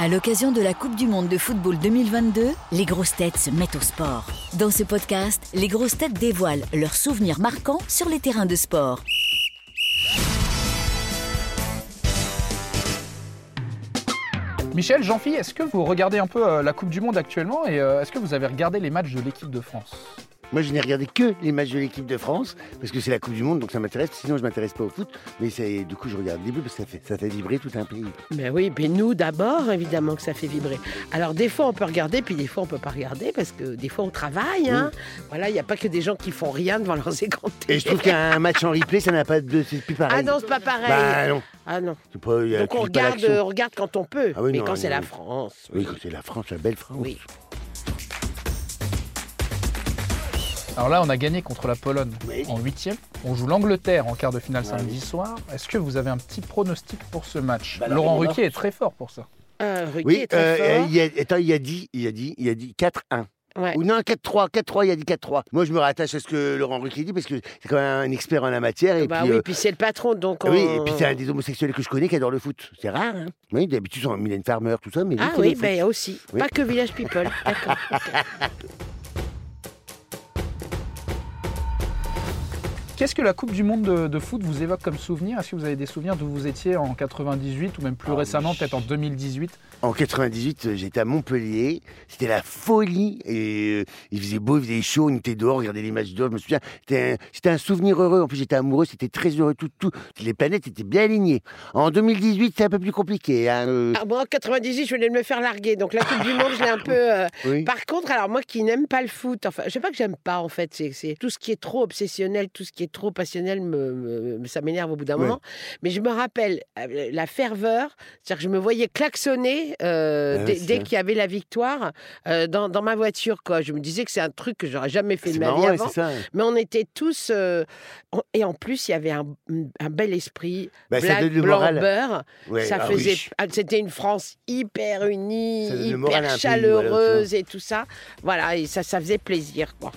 À l'occasion de la Coupe du Monde de football 2022, les grosses têtes se mettent au sport. Dans ce podcast, les grosses têtes dévoilent leurs souvenirs marquants sur les terrains de sport. Michel, Jean-Philippe, est-ce que vous regardez un peu euh, la Coupe du Monde actuellement et euh, est-ce que vous avez regardé les matchs de l'équipe de France? Moi, je n'ai regardé que les matchs de l'équipe de France, parce que c'est la Coupe du Monde, donc ça m'intéresse. Sinon, je m'intéresse pas au foot. Mais c'est- du coup, je regarde le début, parce que ça fait, ça fait vibrer tout un pays. Ben oui, mais nous d'abord, évidemment que ça fait vibrer. Alors des fois on peut regarder, puis des fois on peut pas regarder parce que des fois on travaille. Hein. Voilà, il n'y a pas que des gens qui font rien devant leurs écrans. Et je trouve qu'un match en replay, ça n'a pas de. C'est plus pareil. Ah non, c'est pas pareil. Bah non. Ah non. C'est pas, il y a Donc on regarde, on regarde quand on peut. Ah oui, mais non, quand c'est la oui. France. Oui, quand c'est la France, la belle France. Oui. Alors là, on a gagné contre la Pologne Oui. en huitième. On joue l'Angleterre en quart de finale samedi oui. soir. Est-ce que vous avez un petit pronostic pour ce match Bah, Laurent Ruquier est très fort pour ça. Euh, Ruquier Oui, est très euh, fort. il y a, attends, il a dit, il a dit, il a dit 4-1. Ouais. Ou non, 4-3, 4-3, il a dit 4-3. Moi, je me rattache à ce que Laurent Ruquier dit, parce que c'est quand même un expert en la matière. Et bah puis, oui, euh, puis c'est le patron, donc on... Oui, et puis c'est un des homosexuels que je connais qui adore le foot. C'est rare, hein Oui, d'habitude, c'est Mylène Farmer, tout ça, mais Ah oui, ben aussi. Oui. Pas que Village People. D'accord. Qu'est-ce que la Coupe du Monde de, de foot vous évoque comme souvenir? Est-ce que vous avez des souvenirs d'où vous étiez en 98 ou même plus Ah, récemment, peut-être en 2018 En 98, euh, j'étais à Montpellier. C'était la folie. Et euh, il faisait beau, il faisait chaud. On était dehors, on regardait les matchs dehors. Je me souviens, c'était un, c'était un souvenir heureux. En plus, j'étais amoureux. C'était très heureux. Tout, tout, les planètes étaient bien alignées. En 2018, c'est un peu plus compliqué. hein, euh, Ah, moi, en 98, je venais de me faire larguer. Donc la Coupe du Monde, je l'ai un peu... euh, oui. Par contre, alors moi qui n'aime pas le foot, enfin, je sais pas que j'aime pas en fait, c'est c'est tout ce qui est trop obsessionnel, tout ce qui est trop passionnel, me, me- ça m'énerve au bout d'un Ouais. moment. Mais je me rappelle euh, la ferveur, c'est-à-dire que je me voyais klaxonner euh, Ah dès, ça. qu'il y avait la victoire euh, dans, dans ma voiture. Quoi. Je me disais que c'est un truc que j'aurais jamais fait de ma marrant, vie avant. ça. Mais on était tous. euh, on- et en plus, il y avait un, un bel esprit. Bah, ça black, blanc, moral. beurre. Ouais, ça ah faisait. oui. ah, C'était une France hyper unie, Ça hyper chaleureuse et tout ça. Voilà, et ça, ça faisait plaisir. Quoi.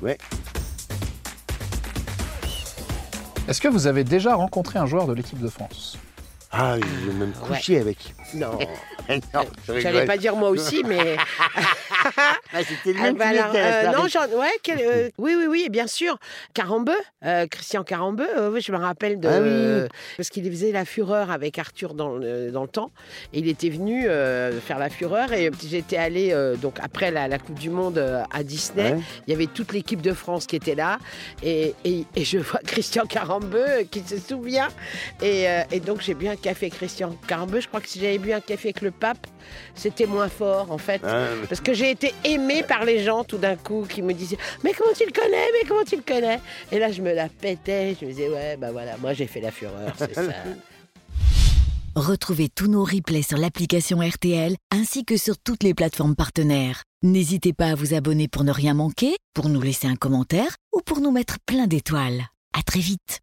Est-ce que vous avez déjà rencontré un joueur de l'équipe de France? Ah, j'ai même Ouais. couché avec. Non, non, je j'allais pas dire moi aussi, mais. Ah, c'était le Ah, même bah alors, euh, non, ouais, quel- euh, oui, oui, oui, bien sûr. Carambeu, euh, Christian Carambeu, euh, oui, je me rappelle de. Ah oui. Parce qu'il faisait la fureur avec Arthur dans, le- dans le temps. Et il était venu euh, faire la fureur. Et j'étais allée, euh, donc après la, la Coupe du Monde euh, à Disney, Ouais. il y avait toute l'équipe de France qui était là. Et, et- et je vois Christian Carambeu euh, qui se souvient. Et, euh, et donc j'ai bu un café Christian Carambeu. Je crois que si j'avais bu un café avec le pape, c'était moins fort en fait. Ah, Parce que j'ai été aimée par les gens tout d'un coup qui me disaient Mais comment tu le connais Mais comment tu le connais? Et là, je me la pétais. Je me disais Ouais, bah voilà, moi j'ai fait la fureur, c'est ça. Retrouvez tous nos replays sur l'application RTL ainsi que sur toutes les plateformes partenaires. N'hésitez pas à vous abonner pour ne rien manquer, pour nous laisser un commentaire ou pour nous mettre plein d'étoiles. À très vite.